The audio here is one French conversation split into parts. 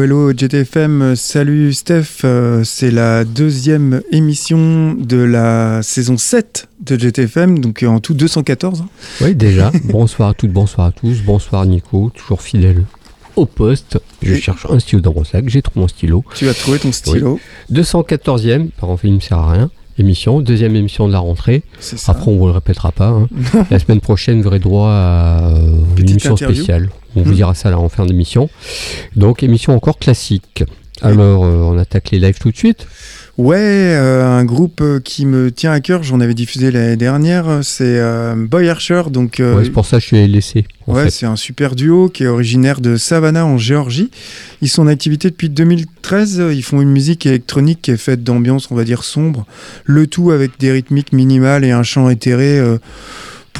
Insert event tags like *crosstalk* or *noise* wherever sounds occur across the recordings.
Hello, hello, GTFM. Salut Steph. Euh, c'est la deuxième émission de la saison 7 de GTFM, donc en tout 214. Oui, déjà. *laughs* bonsoir à toutes, bonsoir à tous. Bonsoir Nico, toujours fidèle au poste. Je cherche un stylo dans mon sac, j'ai trouvé mon stylo. Tu as trouvé ton stylo. 214e, par fait, il ne sert à rien émission, deuxième émission de la rentrée. Après, on ne vous le répétera pas. Hein. *laughs* la semaine prochaine, vous aurez droit à euh, une émission spéciale. On vous hmm. dira ça là en fin d'émission. Donc, émission encore classique. Alors, euh, on attaque les lives tout de suite Ouais, euh, un groupe euh, qui me tient à cœur, j'en avais diffusé l'année dernière, c'est Boy Archer. Donc, ouais, c'est pour ça que je suis laissé. Ouais, c'est un super duo qui est originaire de Savannah en Géorgie. Ils sont en activité depuis 2013. Ils font une musique électronique qui est faite d'ambiance, on va dire, sombre. Le tout avec des rythmiques minimales et un chant éthéré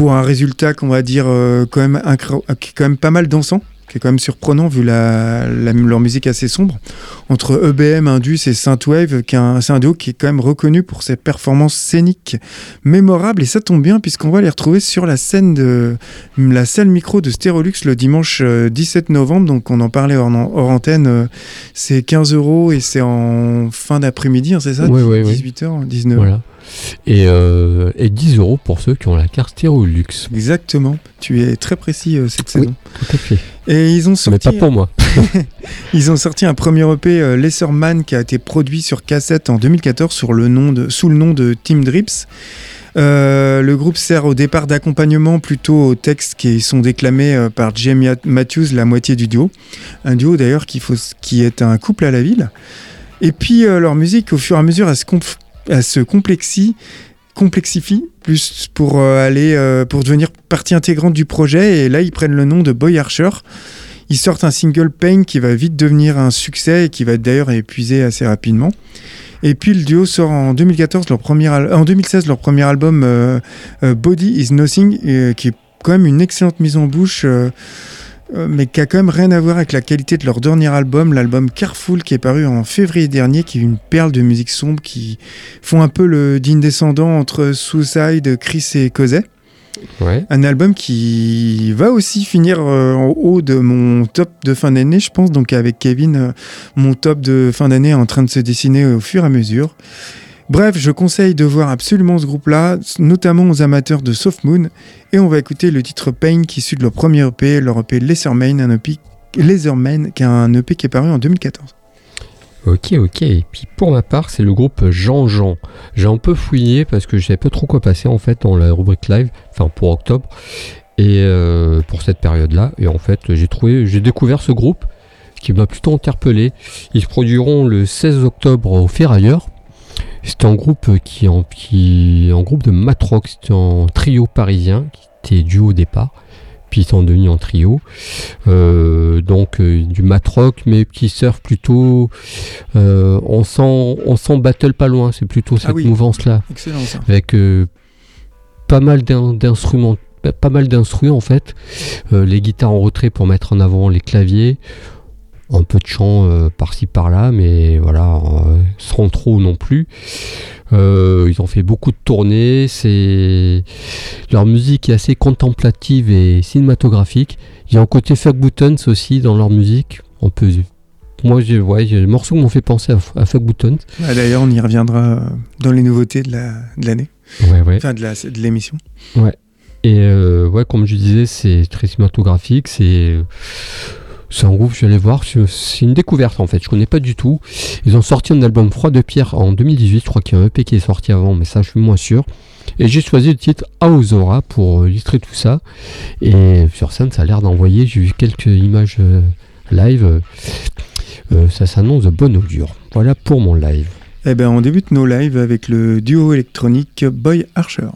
pour un résultat qu'on va dire quand, même quand même pas mal dansant qui est quand même surprenant vu la, leur musique assez sombre. Entre EBM, Indus et Synthwave, c'est un duo qui est quand même reconnu pour ses performances scéniques mémorables. Et ça tombe bien puisqu'on va les retrouver sur la scène de la salle micro de Stérolux le dimanche 17 euh, novembre. Donc on en parlait hors, antenne. Euh, c'est 15 euros et c'est en fin d'après-midi, hein, c'est ça? Oui, 18h, 19h. Voilà. Et, euh, et, 10 euros pour ceux qui ont la carte Stérolux. Exactement. Tu es très précis cette saison. tout à fait. Et ils ont sorti. Mais pas pour moi. *laughs* ils ont sorti un premier EP euh, Lesserman qui a été produit sur cassette en 2014 sur le nom de, sous le nom de Team Drips. Euh, le groupe sert au départ d'accompagnement plutôt aux textes qui sont déclamés euh, par Jamie Matthews, la moitié du duo. Un duo d'ailleurs qui, qui est un couple à la ville. Et puis leur musique, au fur et à mesure, elle se, elle se complexie complexifie plus pour euh, aller euh, pour devenir partie intégrante du projet et là ils prennent le nom de Boy Archer. Ils sortent un single Pain qui va vite devenir un succès et qui va d'ailleurs épuisé assez rapidement. Et puis le duo sort en 2014 leur premier en 2016 leur premier album euh, Body is Nothing qui est quand même une excellente mise en bouche mais qui a quand même rien à voir avec la qualité de leur dernier album, l'album Careful qui est paru en février dernier, qui est une perle de musique sombre qui font un peu le digne descendant entre Suicide, Chris et Cosey. Un album qui va aussi finir euh, en haut de mon top de fin d'année, je pense. Donc avec Kevin, euh, mon top de fin d'année est en train de se dessiner au fur et à mesure. Bref, je conseille de voir absolument ce groupe-là, notamment aux amateurs de Soft Moon. Et on va écouter le titre Pain qui suit de leur premier EP, leur EP Laserman, un EP, qui est un EP qui est paru en 2014. Ok, ok. Et puis pour ma part, c'est le groupe Jean-Jean. J'ai un peu fouillé parce que je savais pas trop quoi passer en fait dans la rubrique live, enfin pour octobre, et euh, pour cette période-là. Et en fait, j'ai trouvé, j'ai découvert ce groupe qui m'a plutôt interpellé. Ils se produiront le 16 octobre au Ferrailleur. C'était un groupe qui en, qui, en groupe de matrock, c'était un trio parisien qui était duo au départ, puis ils sont devenus en trio. Euh, donc euh, du matrock, mais qui surf plutôt. Euh, on sent, on sent battle pas loin. C'est plutôt cette ah mouvance là, avec pas mal d'instruments, pas mal d'instruments en fait. les guitares en retrait pour mettre en avant les claviers un peu de chant euh, par-ci par-là, mais voilà, euh, sans trop non plus. Euh, ils ont fait beaucoup de tournées. C'est leur musique est assez contemplative et cinématographique. Il y a un côté fuck buttons aussi dans leur musique. On peut moi, j'ai ouais, les morceaux m'ont fait penser à, Fuck Buttons. D'ailleurs, on y reviendra dans les nouveautés de l'année. ouais, ouais. Enfin, de l'émission. Ouais. Et ouais, comme je disais, c'est très cinématographique. C'est c'est un groupe, je vais aller voir, c'est une découverte en fait, je connais pas du tout. Ils ont sorti un album Froid de Pierre en 2018, je crois qu'il y a un EP qui est sorti avant, mais ça je suis moins sûr. Et j'ai choisi le titre Aozora pour illustrer tout ça. Et sur scène, ça a l'air d'envoyer, j'ai vu quelques images euh, live, euh, ça s'annonce de bonne augure. Voilà pour mon live. Eh ben on débute nos lives avec le duo électronique Boy Archer.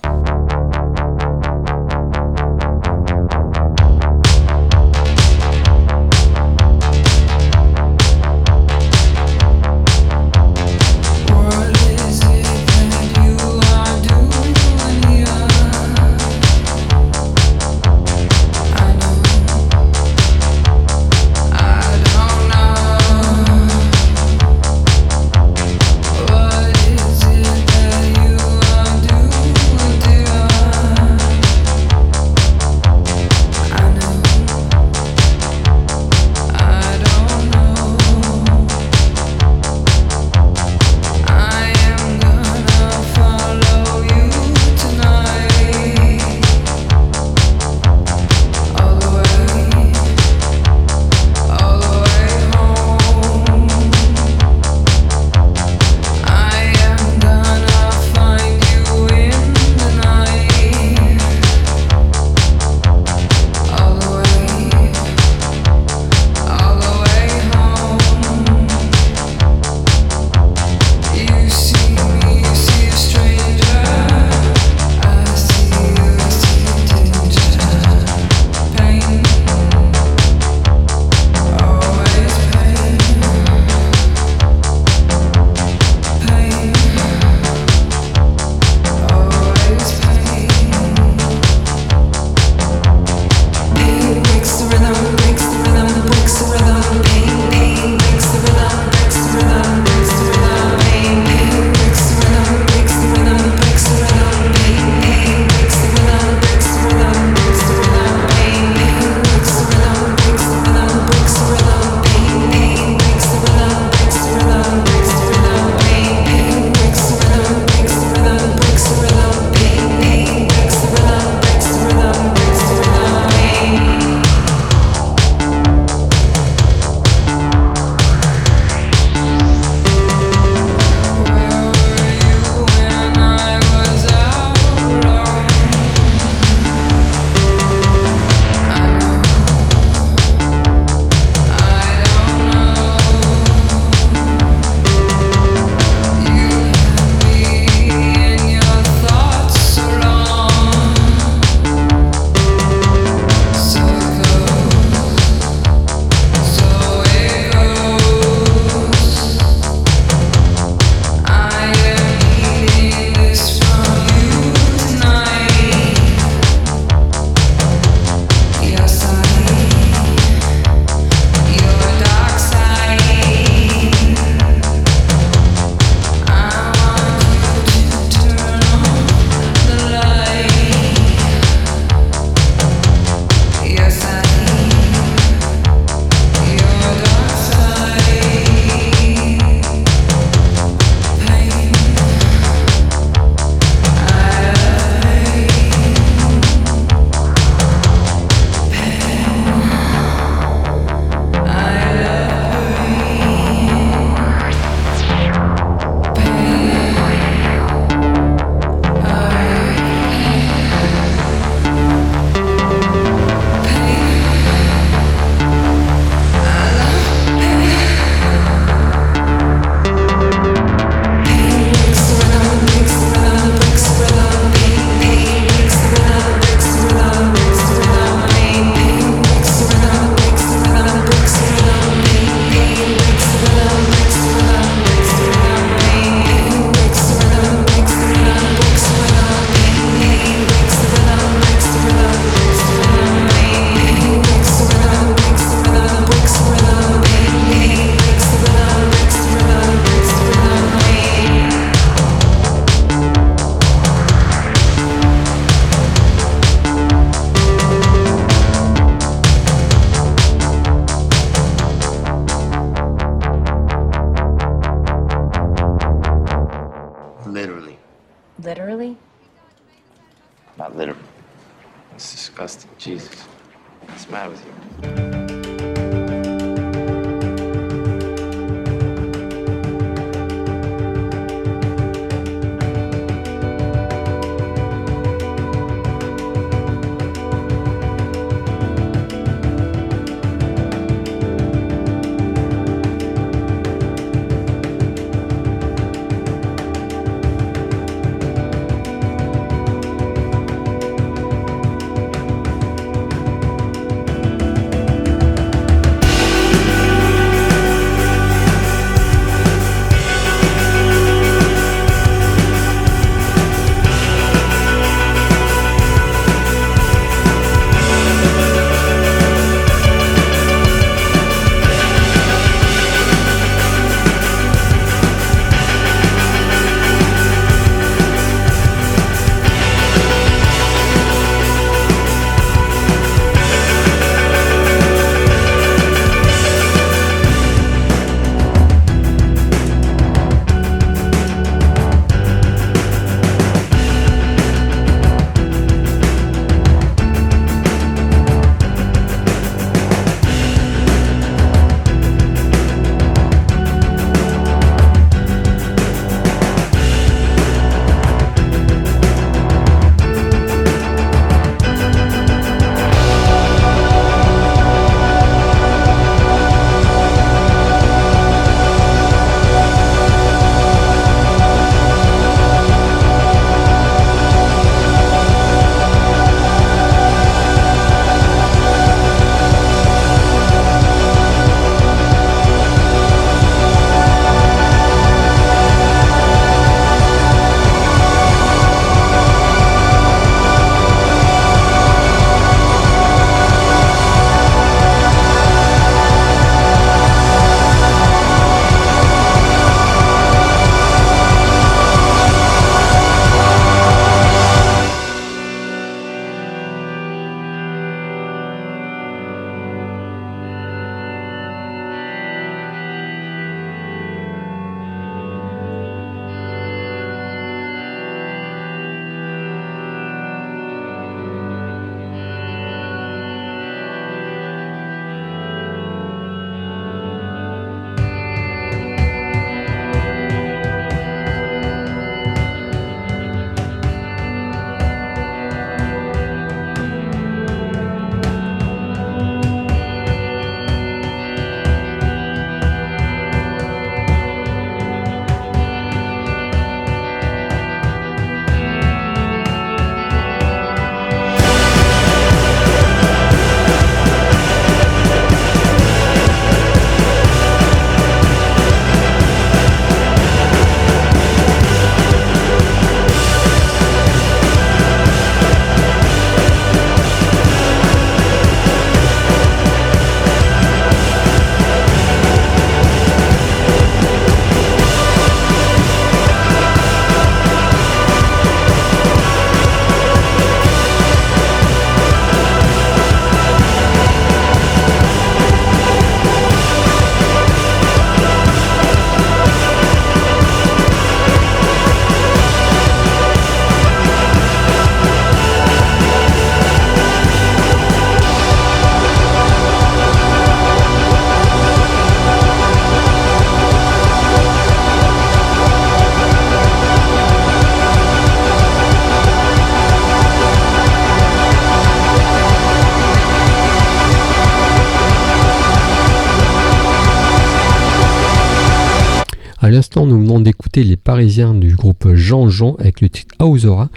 L'instant, nous venons d'écouter les Parisiens du groupe Jean-Jean avec le titre Aozora.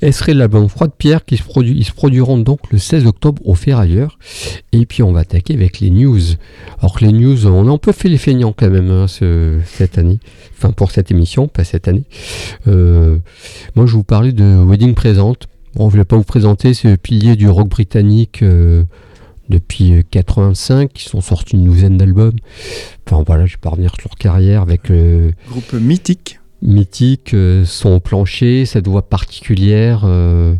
Elle serait l'album Froid de Pierre qui se, produit, ils se produiront donc le 16 octobre au Ferrailleur. Et puis on va attaquer avec les news. Alors que les news, on a un peu fait les feignants quand même hein, ce- cette année. Enfin pour cette émission, pas cette année. Euh, moi je vous parlais de Wedding Present. Bon, je ne pas vous présenter ce pilier du rock britannique euh, depuis euh, 85. Ils sont sortis une douzaine d'albums. Enfin voilà, je vais pas revenir sur leur carrière avec euh, Groupe mythique. mythique, euh, son plancher, cette voix particulière, euh,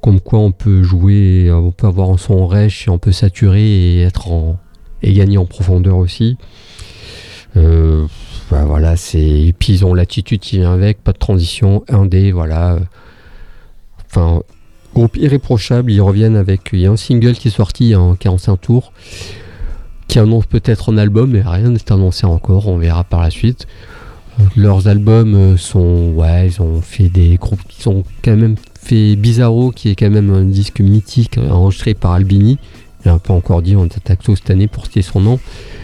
comme quoi on peut jouer, euh, on peut avoir un son rêche et on peut saturer et être en et gagner en profondeur aussi. Euh, bah voilà, c'est et puis ils ont l'attitude qui vient avec, pas de transition, indé, voilà. Enfin, Groupe irréprochable, ils reviennent avec. Il y a un single qui est sorti en 45 tours, qui annonce peut-être un album, mais rien n'est annoncé encore, on verra par la suite. Leurs albums euh, sont. Ouais, ils ont fait des groupes qui sont quand même fait Bizarro, qui est quand même un disque mythique euh, enregistré par Albini. Il n'a pas encore dit, on taxo cette année pour citer son nom.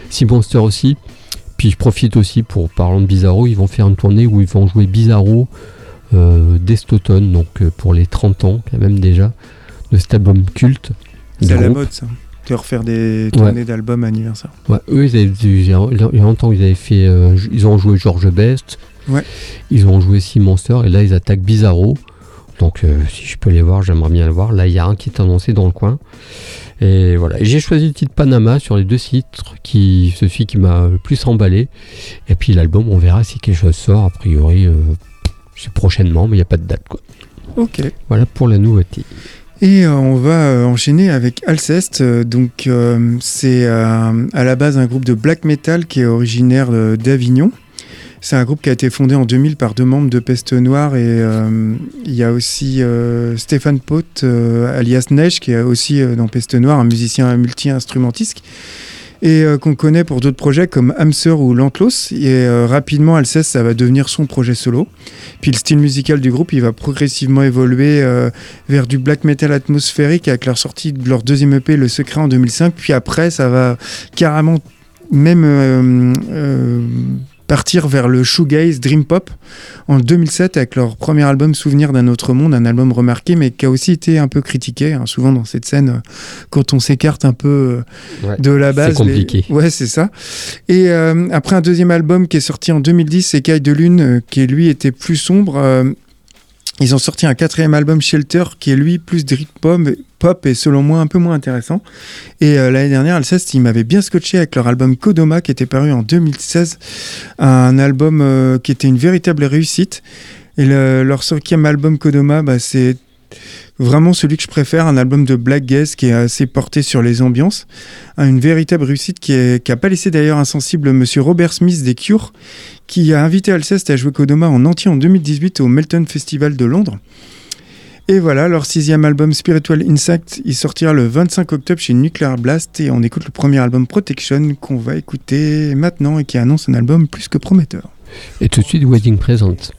Sea Monster aussi. Puis je profite aussi pour, parlant de Bizarro, ils vont faire une tournée où ils vont jouer Bizarro dès cet automne, donc euh, pour les 30 ans quand même déjà, de cet album culte. C'est à la mode ça. De refaire des tournées d'albums anniversaire. Ouais, eux, ils avaient, il y a longtemps, ils avaient fait, euh, ils ont joué George Best, Ouais. ils ont joué Sea Monster, et là ils attaquent Bizarro. Donc euh, si je peux les voir, j'aimerais bien le voir. Là, il y a un qui est annoncé dans le coin. Et voilà, j'ai choisi le titre Panama sur les deux titres, qui, celui qui m'a le plus emballé. Et puis l'album, on verra si quelque chose sort. A priori, euh, c'est prochainement, mais il n'y a pas de date. Quoi. Ok. Voilà pour la nouveauté. Et euh, on va euh, enchaîner avec Alceste. Euh, donc, c'est à la base un groupe de black metal qui est originaire d'Avignon. C'est un groupe qui a été fondé en 2000 par deux membres de Peste Noire et il y a aussi Stéphane Poth, euh, alias Neige, qui est aussi dans Peste Noire, un musicien multi-instrumentiste et euh, qu'on connaît pour d'autres projets comme Hamster ou Lantlos. Et euh, rapidement, Alceste, ça va devenir son projet solo. Puis le style musical du groupe, il va progressivement évoluer euh, vers du black metal atmosphérique avec leur sortie de leur deuxième EP, Le Secret, en 2005. Puis après, ça va carrément même partir vers le shoegaze dream pop en 2007 avec leur premier album Souvenir d'un autre monde, un album remarqué mais qui a aussi été un peu critiqué, hein, souvent dans cette scène euh, quand on s'écarte un peu euh, de la base. C'est compliqué. les- Ouais, c'est ça. Et euh, après un deuxième album qui est sorti en 2010, Écaille de Lune, qui lui était plus sombre. Ils ont sorti un quatrième album Shelter qui est lui plus dream pop, pop et selon moi un peu moins intéressant. Et euh, l'année dernière, Alceste, ils m'avaient bien scotché avec leur album Kodoma qui était paru en 2016, un album euh, qui était une véritable réussite. Et le- leur cinquième album Kodoma, bah, c'est vraiment celui que je préfère, un album de Black Gaze qui est assez porté sur les ambiances. Hein, Une véritable réussite qui n'a pas laissé d'ailleurs insensible monsieur Robert Smith des Cure, qui a invité Alceste à jouer Kodoma en entier en 2018 au Melton Festival de Londres. Et voilà, leur sixième album Spiritual Insect, il sortira le 25 octobre chez Nuclear Blast et on écoute le premier album Protection qu'on va écouter maintenant et qui annonce un album plus que prometteur. Et tout de suite, Wedding Present.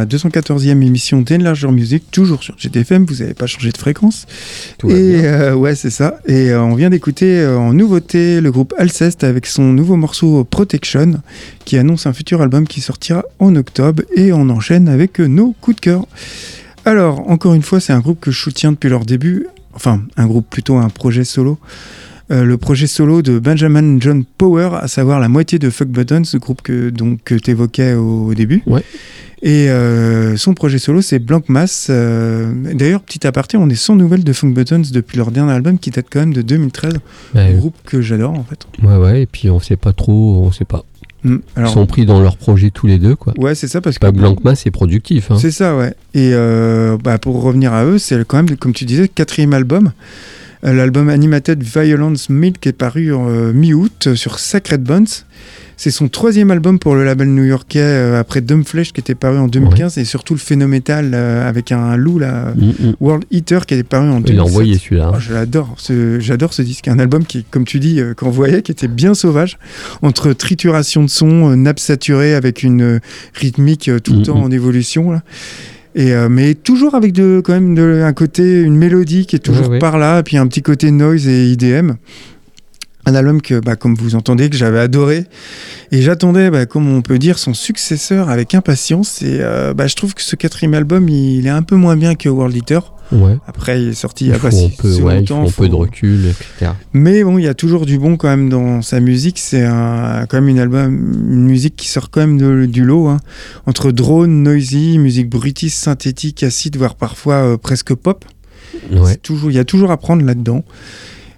La 214e émission d'Enlarger Music, toujours sur GTFM, vous n'avez pas changé de fréquence. Tout Et euh, ouais, c'est ça. Et euh, on vient d'écouter euh, en nouveauté le groupe Alceste avec son nouveau morceau Protection, qui annonce un futur album qui sortira en octobre. Et on enchaîne avec nos coups de cœur. Alors, encore une fois, c'est un groupe que je soutiens depuis leur début. Enfin, un groupe plutôt un projet solo. Euh, le projet solo de Benjamin John Power, à savoir la moitié de Fuck Buttons, ce groupe que, donc, que tu évoquais au, au début. Ouais. Et euh, son projet solo, c'est Blank Mass. Euh, D'ailleurs, petit aparté, on est sans nouvelles de Funk Buttons depuis leur dernier album qui date quand même de 2013. Ouais, Un groupe que j'adore en fait. ouais, ouais, et puis on sait pas trop, on sait pas. Mm. Ils Alors, sont pris dans leur projet tous les deux, quoi. ouais, c'est ça parce que. Pas Blancma, c'est productif. Hein. C'est ça, ouais. Et euh, bah, pour revenir à eux, c'est quand même, comme tu disais, quatrième album. Euh, L'album Animated Violence Milk est paru en euh, mi-août sur Sacred Bones. C'est son troisième album pour le label new-yorkais euh, après Dumbflesh qui était paru en 2015 et surtout le phénométal euh, avec un loup, là, Mm, mm. World Eater qui était paru en 2017. Il a envoyé celui-là. Oh, je l'adore, ce- j'adore ce disque. Un album qui, comme tu dis, euh, qu'on voyait, qui était bien sauvage, entre trituration de son, euh, nappe saturée avec une euh, rythmique euh, tout le Mhm. temps en évolution. Là. Et, euh, mais toujours avec de, quand même de, un côté, une mélodie qui est toujours par là, et puis un petit côté noise et IDM. Un album que, bah, comme vous entendez, que j'avais adoré. Et j'attendais, bah, comme on peut dire, son successeur avec impatience. Et euh, bah, je trouve que ce quatrième album, il est un peu moins bien que World Eater. Ouais. Après, il est sorti il Il y a pas un si, peu, ouais, il longtemps. faut un peu de recul, etc. Mais bon, il y a toujours du bon quand même dans sa musique. C'est un- quand même une album, une musique qui sort quand même de- du lot. hein. Entre drone, noisy, musique brutiste, synthétique, acide, voire parfois euh, presque pop. Ouais. C'est toujours, il y a toujours à prendre là-dedans.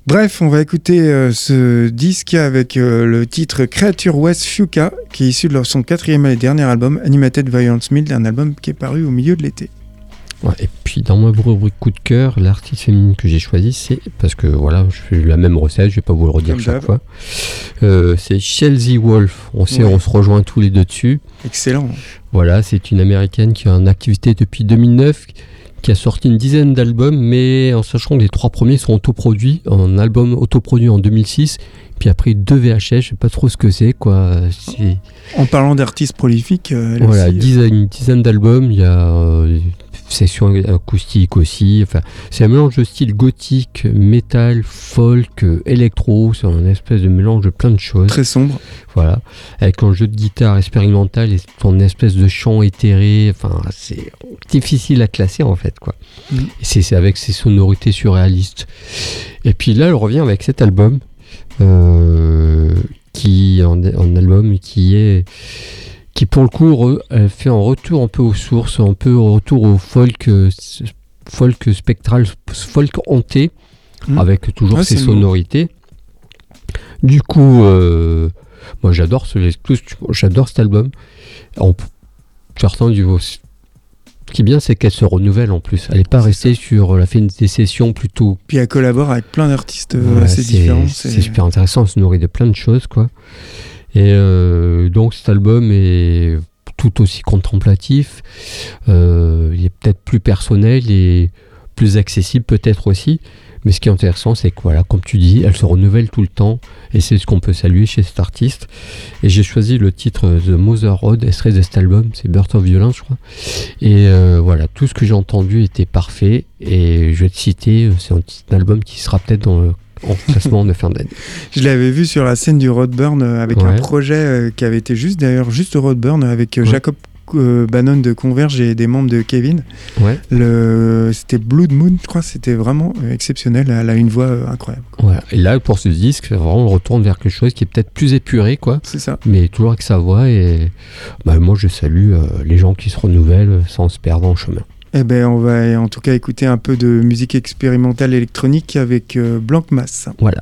Bref, on va écouter euh, ce disque avec euh, le titre Creature West Fuka, qui est issu de son quatrième et dernier album, Animated Violence Mild, un album qui est paru au milieu de l'été. Ouais, et puis dans ma rubrique coup de cœur, l'artiste féminine que j'ai choisi, c'est parce que voilà, je fais la même recette, je vais pas vous le redire Comme chaque fois. Euh, c'est Chelsea Wolf. On sait, Ouais. on se rejoint tous les deux dessus. Excellent. Voilà, c'est une américaine qui est en activité depuis 2009, qui a sorti une dizaine d'albums, mais en sachant que les trois premiers sont autoproduits, un album autoproduit en 2006, puis après deux VHS, je sais pas trop ce que c'est, quoi. En parlant d'artistes prolifiques, euh, voilà, aussi, euh, dizaine- une dizaine d'albums, il y a session acoustique aussi. Enfin, c'est un mélange de style gothique, métal, folk, électro. C'est un espèce de mélange de plein de choses. très sombre. Voilà, avec un jeu de guitare expérimental et son espèce de chant éthéré. Enfin, c'est difficile à classer en fait, quoi. Et c'est avec ses sonorités surréalistes. Et puis là, elle revient avec cet album euh, qui en, en album qui est qui pour le coup re- elle fait un retour un peu aux sources, un peu un retour au folk euh, folk spectral, folk hanté, Mhm. avec toujours Ouais, ses sonorités. Du coup, euh, moi j'adore ce, j'adore cet album. P- certains du ce qui est bien, c'est qu'elle se renouvelle en plus. Elle n'est pas restée sur. Elle a fait une- des sessions plutôt Puis elle collabore avec plein d'artistes euh, assez différents. C'est super intéressant, on se nourrit de plein de choses, quoi. Et euh, donc cet album est tout aussi contemplatif. Euh, il est peut-être plus personnel et plus accessible, peut-être aussi. Mais ce qui est intéressant, c'est que voilà, comme tu dis, elle se renouvelle tout le temps, et c'est ce qu'on peut saluer chez cet artiste. Et j'ai choisi le titre euh, The Mother Road, extrait de cet album, c'est Birth of Violence, je crois. Et voilà, tout ce que j'ai entendu était parfait. Et je vais te citer, c'est un album qui sera peut-être dans le en classement de fin d'année. Je l'avais vu sur la scène du Roadburn euh, avec un Ouais. projet euh, qui avait été juste d'ailleurs juste au Roadburn avec euh, Ouais. Jacob Bannon de Converge et des membres de Kevin. Ouais. Le c'était Blood Moon, je crois, c'était vraiment exceptionnel. Elle a une voix incroyable. Voilà. Et là, pour ce disque, vraiment, on retourne vers quelque chose qui est peut-être plus épuré, quoi. C'est ça. Mais toujours avec sa voix. Et bah, moi, je salue euh, les gens qui se renouvellent sans se perdre en chemin. Eh ben, on va en tout cas écouter un peu de musique expérimentale électronique avec euh, Blanc Mass. Voilà.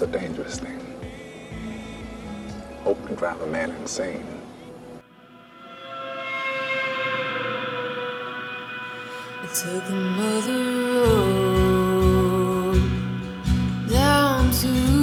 A dangerous thing. Hope can drive a man insane. I took another road down to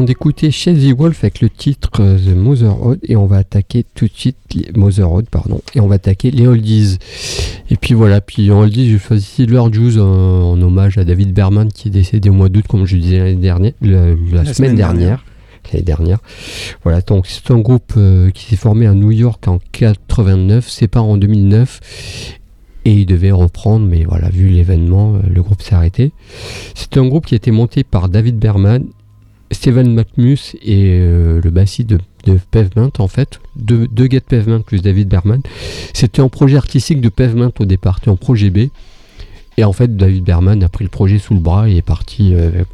venons d'écouter Chelsea Wolf avec le titre euh, The Motherhood et on va attaquer tout de suite les Motherhood, pardon, et on va attaquer les Oldies. Et puis voilà, puis en Oldies, je choisi Lord Juice en, en hommage à David Berman qui est décédé au mois d'août, comme je disais l'année dernière, la, semaine, semaine dernière. dernière. L'année dernière. Voilà, donc c'est un groupe euh, qui s'est formé à New York en 89, sépare en 2009 et il devait reprendre, mais voilà, vu l'événement, euh, le groupe s'est arrêté. C'est un groupe qui a été monté par David Berman, Steven McMus et euh, le bassiste de, de Pavement, en fait, gars de Pavement plus David Berman. C'était un projet artistique de Pavement au départ, c'était un projet B. Et en fait, David Berman a pris le projet sous le bras et est parti euh,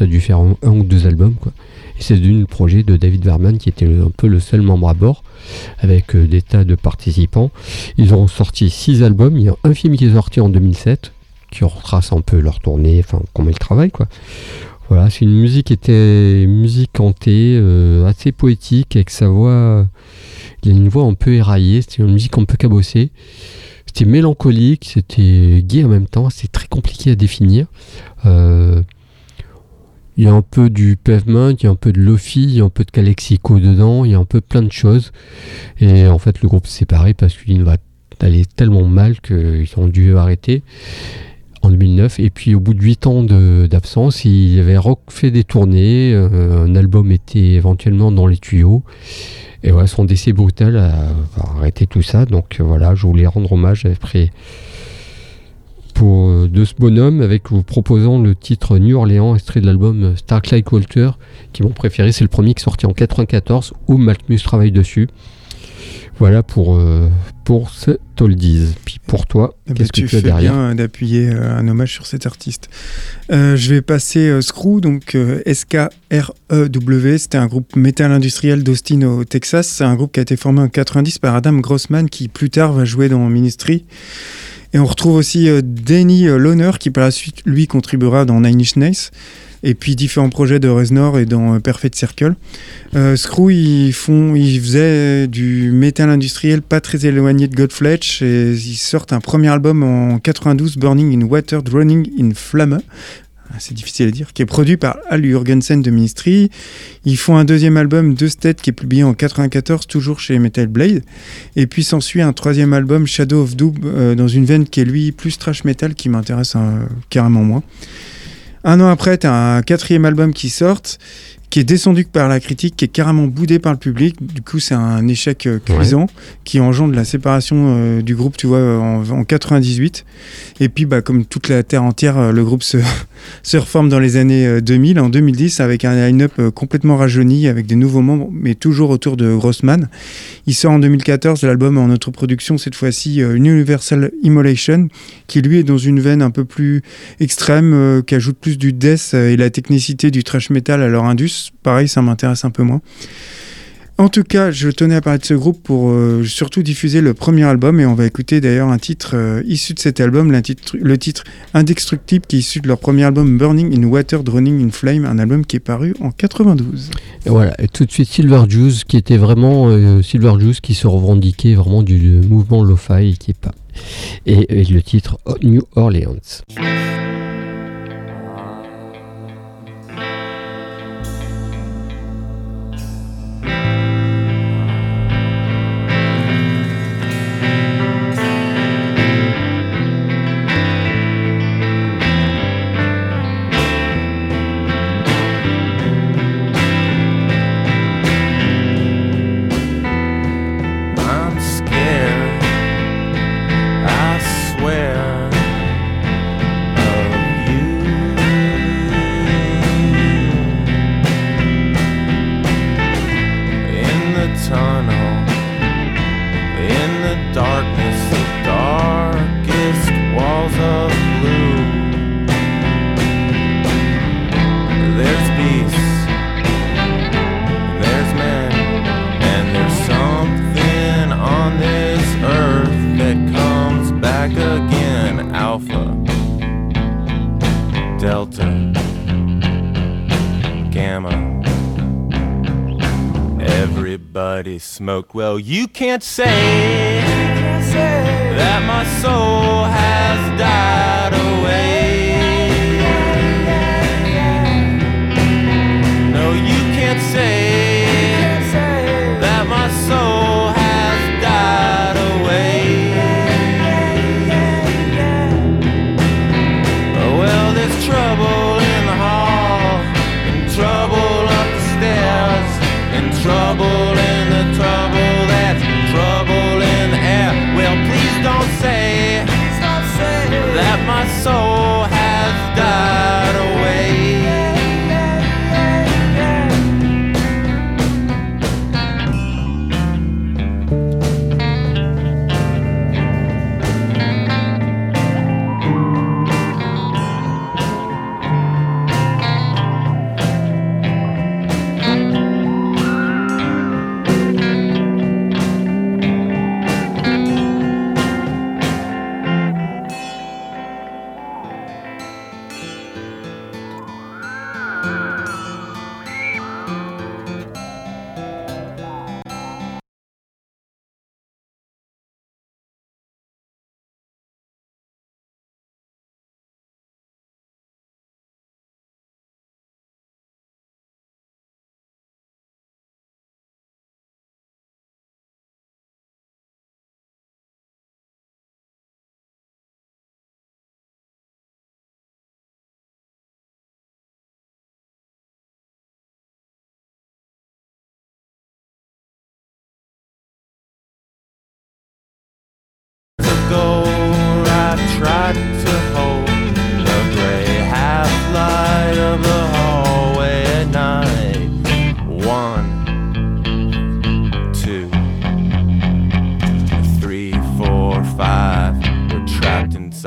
a dû faire un, ou deux albums. Et c'est devenu le projet de David Berman qui était un peu le seul membre à bord avec euh, des tas de participants. Ils ont sorti six albums. Il y a un film qui est sorti en 2007 qui retrace un peu leur tournée, enfin comment ils travaillent quoi. Voilà, c'est une musique qui était musique cantée, euh, assez poétique avec sa voix. Il a une voix un peu éraillée, c'était une musique un peu cabossée. C'était mélancolique, c'était gai en même temps, c'est très compliqué à définir. Euh, il y a un peu du pavement, il y a un peu de lofi, il y a un peu de calexico dedans, il y a un peu plein de choses. Et en fait, le groupe s'est séparé parce qu'il va aller tellement mal qu'ils ont dû arrêter en 2009. Et puis, au bout de 8 ans d'absence, il avait refait des tournées. euh, un album était éventuellement dans les tuyaux. Et voilà, son décès brutal a, arrêté tout ça. Donc euh, voilà, je voulais rendre hommage après pour euh, de ce bonhomme avec vous proposant le titre New Orleans, extrait de l'album Starlight Walter, qui est mon préféré. C'est le premier qui est sorti en 94 où Malcolmus travaille dessus. Voilà pour, euh, pour Oldies. Puis pour toi, Eh ben, qu'est-ce que tu, fais as derrière bien euh, d'appuyer euh, un hommage sur cet artiste. Euh, je vais passer euh, Screw, donc S-K-R-E-W. C'était un groupe métal industriel d'Austin au Texas. C'est un groupe qui a été formé en 90 par Adam Grossman, qui plus tard va jouer dans Ministry. Et on retrouve aussi Danny Lohner, qui par la suite, lui, contribuera dans Nine Inch Nails. Et puis différents projets de Reznor et dans euh, Perfect Circle. Euh, Screw, ils, font, ils faisaient du métal industriel pas très éloigné de Godfletch et ils sortent un premier album en 92, Burning in Water, Drowning in Flamme. Ah, C'est difficile à dire, qui est produit par Al Jurgensen de Ministry. Ils font un deuxième album, Deux Stead, qui est publié en 94, toujours chez Metal Blade. Et puis s'ensuit un troisième album, Shadow of Doom, euh, dans une veine qui est lui plus trash metal, qui m'intéresse carrément moins. Un an après, tu as un quatrième album qui sort, qui est descendu par la critique, qui est carrément boudé par le public. Du coup, c'est un échec euh, cuisant qui engendre la séparation euh, du groupe, tu vois, en, en 98. Et puis, bah, comme toute la terre entière, euh, le groupe se, *laughs* se reforme dans les années euh, 2000, en 2010, avec un line-up complètement rajeuni, avec des nouveaux membres, mais toujours autour de Grossman. Il sort en 2014 l'album en autoproduction, cette fois-ci Universal Immolation, qui lui est dans une veine un peu plus extrême, qui ajoute plus du death et la technicité du thrash metal à leur indus. Pareil, ça m'intéresse un peu moins. En tout cas, je tenais à parler de ce groupe pour euh, surtout diffuser le premier album et on va écouter d'ailleurs un titre euh, issu de cet album, le titre, le titre Indestructible qui est issu de leur premier album Burning in Water, Drowning in Flame, un album qui est paru en 92. Et voilà, tout de suite Silver Juice qui était vraiment euh, Silver Juice qui se revendiquait vraiment du mouvement lo-fi et qui pas. Et, et le titre New Orleans. Can't say that my soul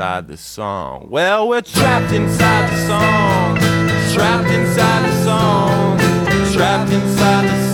inside the song. Well, we're trapped inside the song, trapped inside the song, trapped inside the song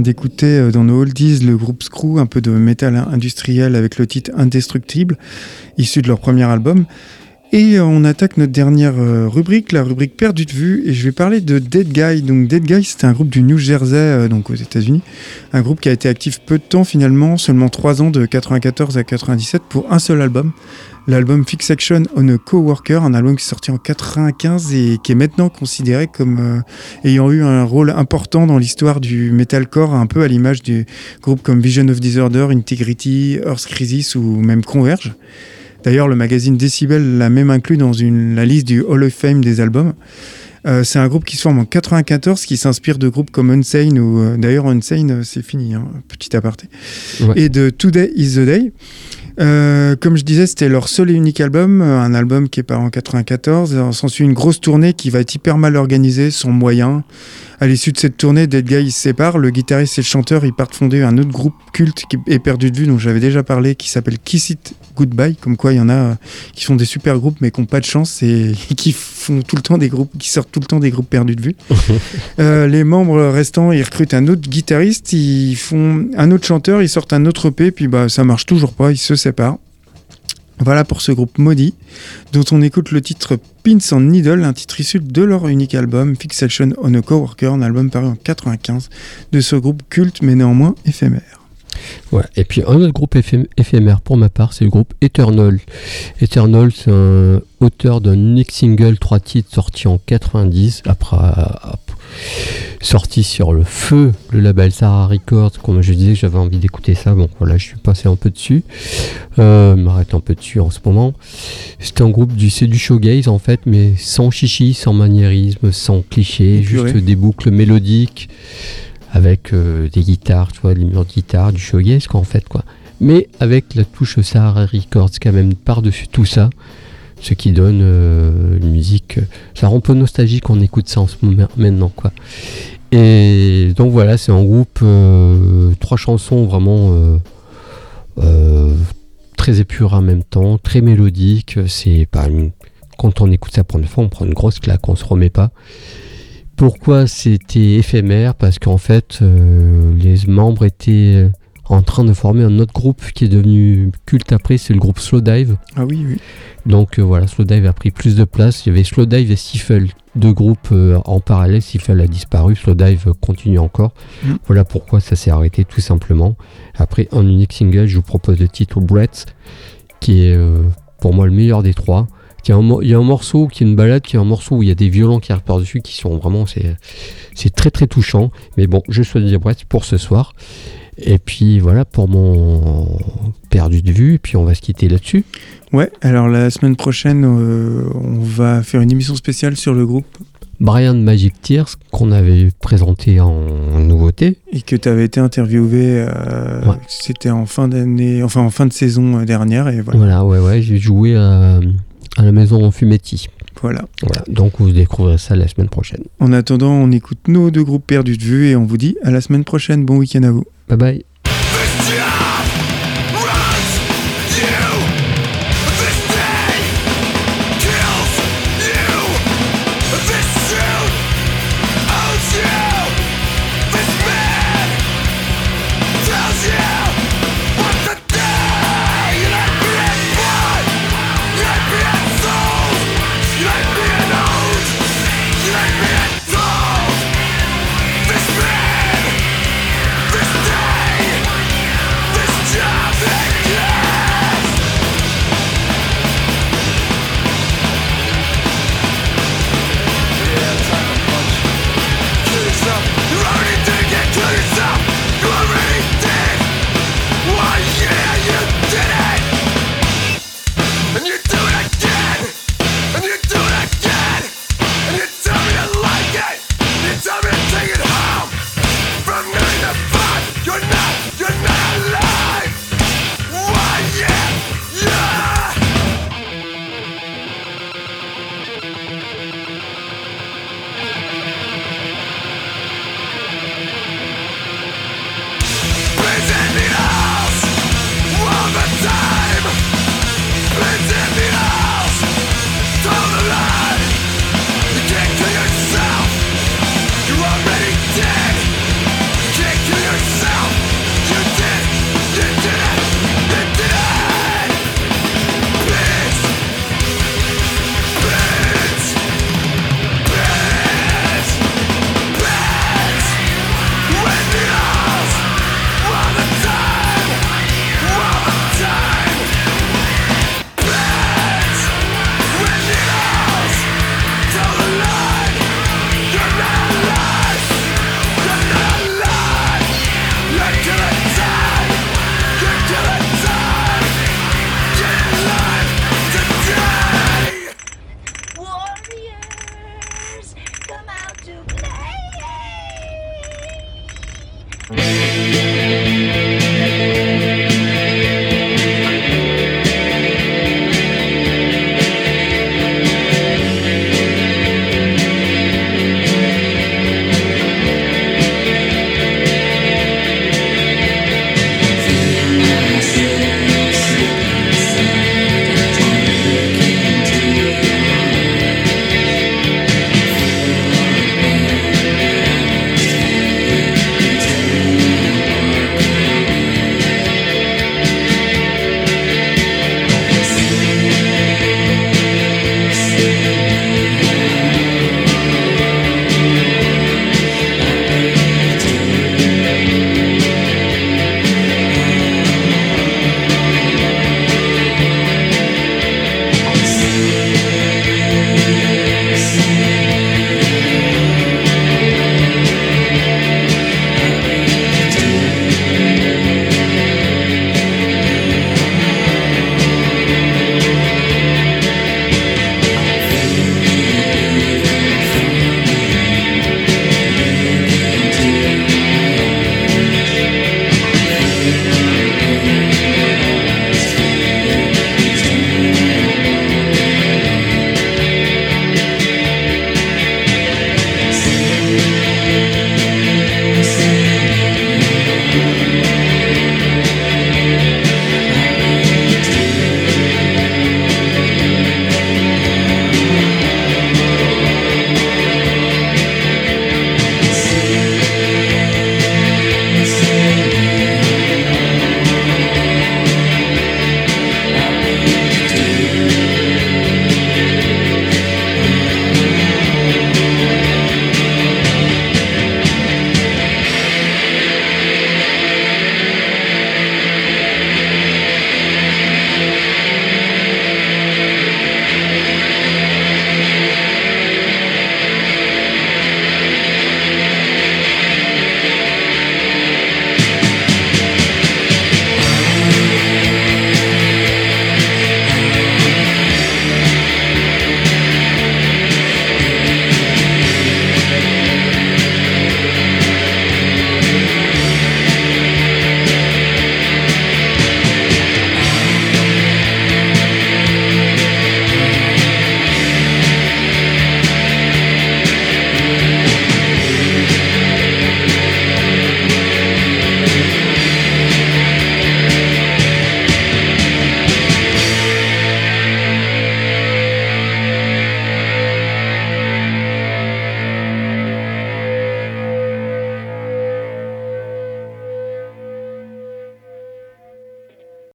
d'écouter euh, dans nos oldies le groupe Screw, un peu de métal industriel avec le titre Indestructible, issu de leur premier album. Et on attaque notre dernière euh, rubrique, la rubrique perdue de vue, et je vais parler de Dead Guy. Donc Dead Guy, c'était un groupe du New Jersey, euh, donc aux États-Unis, un groupe qui a été actif peu de temps finalement, seulement 3 ans de 94 à 97 pour un seul album, l'album Fix Action on a Coworker, un album qui est sorti en 95 et qui est maintenant considéré comme euh, ayant eu un rôle important dans l'histoire du metalcore, un peu à l'image du groupe comme Vision of Disorder, Integrity, Earth Crisis ou même Converge. D'ailleurs, le magazine Decibel l'a même inclus dans une, la liste du Hall of Fame des albums. Euh, c'est un groupe qui se forme en 94, qui s'inspire de groupes comme Unsane, ou euh, d'ailleurs Unsane, euh, c'est fini, hein, petit aparté, Ouais. et de Today is the Day. Euh, comme je disais, c'était leur seul et unique album, un album qui est paru en 94. Alors, S'ensuit une grosse tournée qui va être hyper mal organisée, sans moyens. À l'issue de cette tournée, Dead Guy ils se séparent. Le guitariste et le chanteur ils partent fonder un autre groupe culte qui est perdu de vue, dont j'avais déjà parlé, qui s'appelle Kiss It Goodbye. Comme quoi, il y en a euh, qui font des super groupes mais qui n'ont pas de chance et *laughs* qui font tout le temps des groupes, qui sortent tout le temps des groupes perdus de vue. *laughs* Euh, les membres restants, ils recrutent un autre guitariste, ils font un autre chanteur, ils sortent un autre EP, puis bah ça marche toujours pas, ils se séparent. Voilà pour ce groupe maudit, dont on écoute le titre Pins and Needle, un titre issu de leur unique album Fixation on a Coworker, un album paru en 95 de ce groupe culte mais néanmoins éphémère. Ouais. Et puis un autre groupe éphé- éphémère pour ma part, c'est le groupe Eternal. Eternal, c'est un auteur d'un unique single, trois titres sortis en 90, après, ap- sorti sur le feu, le label Sarah Records. Comme je disais, j'avais envie d'écouter ça, donc voilà, je suis passé un peu dessus. Euh, m'arrête un peu dessus en ce moment. C'est un groupe du, c'est du showgaze en fait, mais sans chichi, sans maniérisme, sans cliché, juste des boucles mélodiques avec euh, des guitares, tu vois, des murs de guitare, du shoegaze quoi en fait quoi. Mais avec la touche Sahara Records quand même par-dessus tout ça, ce qui donne euh, une musique, ça rend un peu nostalgique quand on écoute ça en ce moment maintenant quoi. Et donc voilà, c'est un groupe, euh, trois chansons vraiment euh, très épurées en même temps, très mélodiques. C'est pas une- quand on écoute ça pour une fois, on prend une grosse claque, on se remet pas. Pourquoi c'était éphémère? Parce qu'en fait, les membres étaient en train de former un autre groupe qui est devenu culte après, c'est le groupe Slowdive. Ah oui, oui. Donc euh, voilà, Slowdive a pris plus de place. Il y avait Slowdive et Stifle, deux groupes euh, en parallèle. Stifle a disparu, Slowdive continue encore. Mm. Voilà pourquoi ça s'est arrêté tout simplement. Après un unique single, je vous propose le titre Brett, qui est euh, pour moi le meilleur des trois. Il y, a un, mo- il y a un morceau qui est une balade, qui est un morceau où il y a des violons qui arrivent par-dessus, qui sont vraiment, c'est, c'est très très touchant. Mais bon, je choisis Brett pour ce soir. Et puis voilà pour mon perdu de vue. Et puis on va se quitter là-dessus. Ouais, alors la semaine prochaine, euh, on va faire une émission spéciale sur le groupe Brian Magic Tears qu'on avait présenté en nouveauté. et que tu avais été interviewé, euh, Ouais. c'était en fin d'année, enfin en fin de saison euh, dernière, et voilà. Voilà, ouais, ouais, j'ai joué à, à la maison Fumetti. voilà. Voilà, donc vous découvrirez ça la semaine prochaine. En attendant, on écoute nos deux groupes perdus de vue et on vous dit à la semaine prochaine. Bon week-end à vous. Bye bye.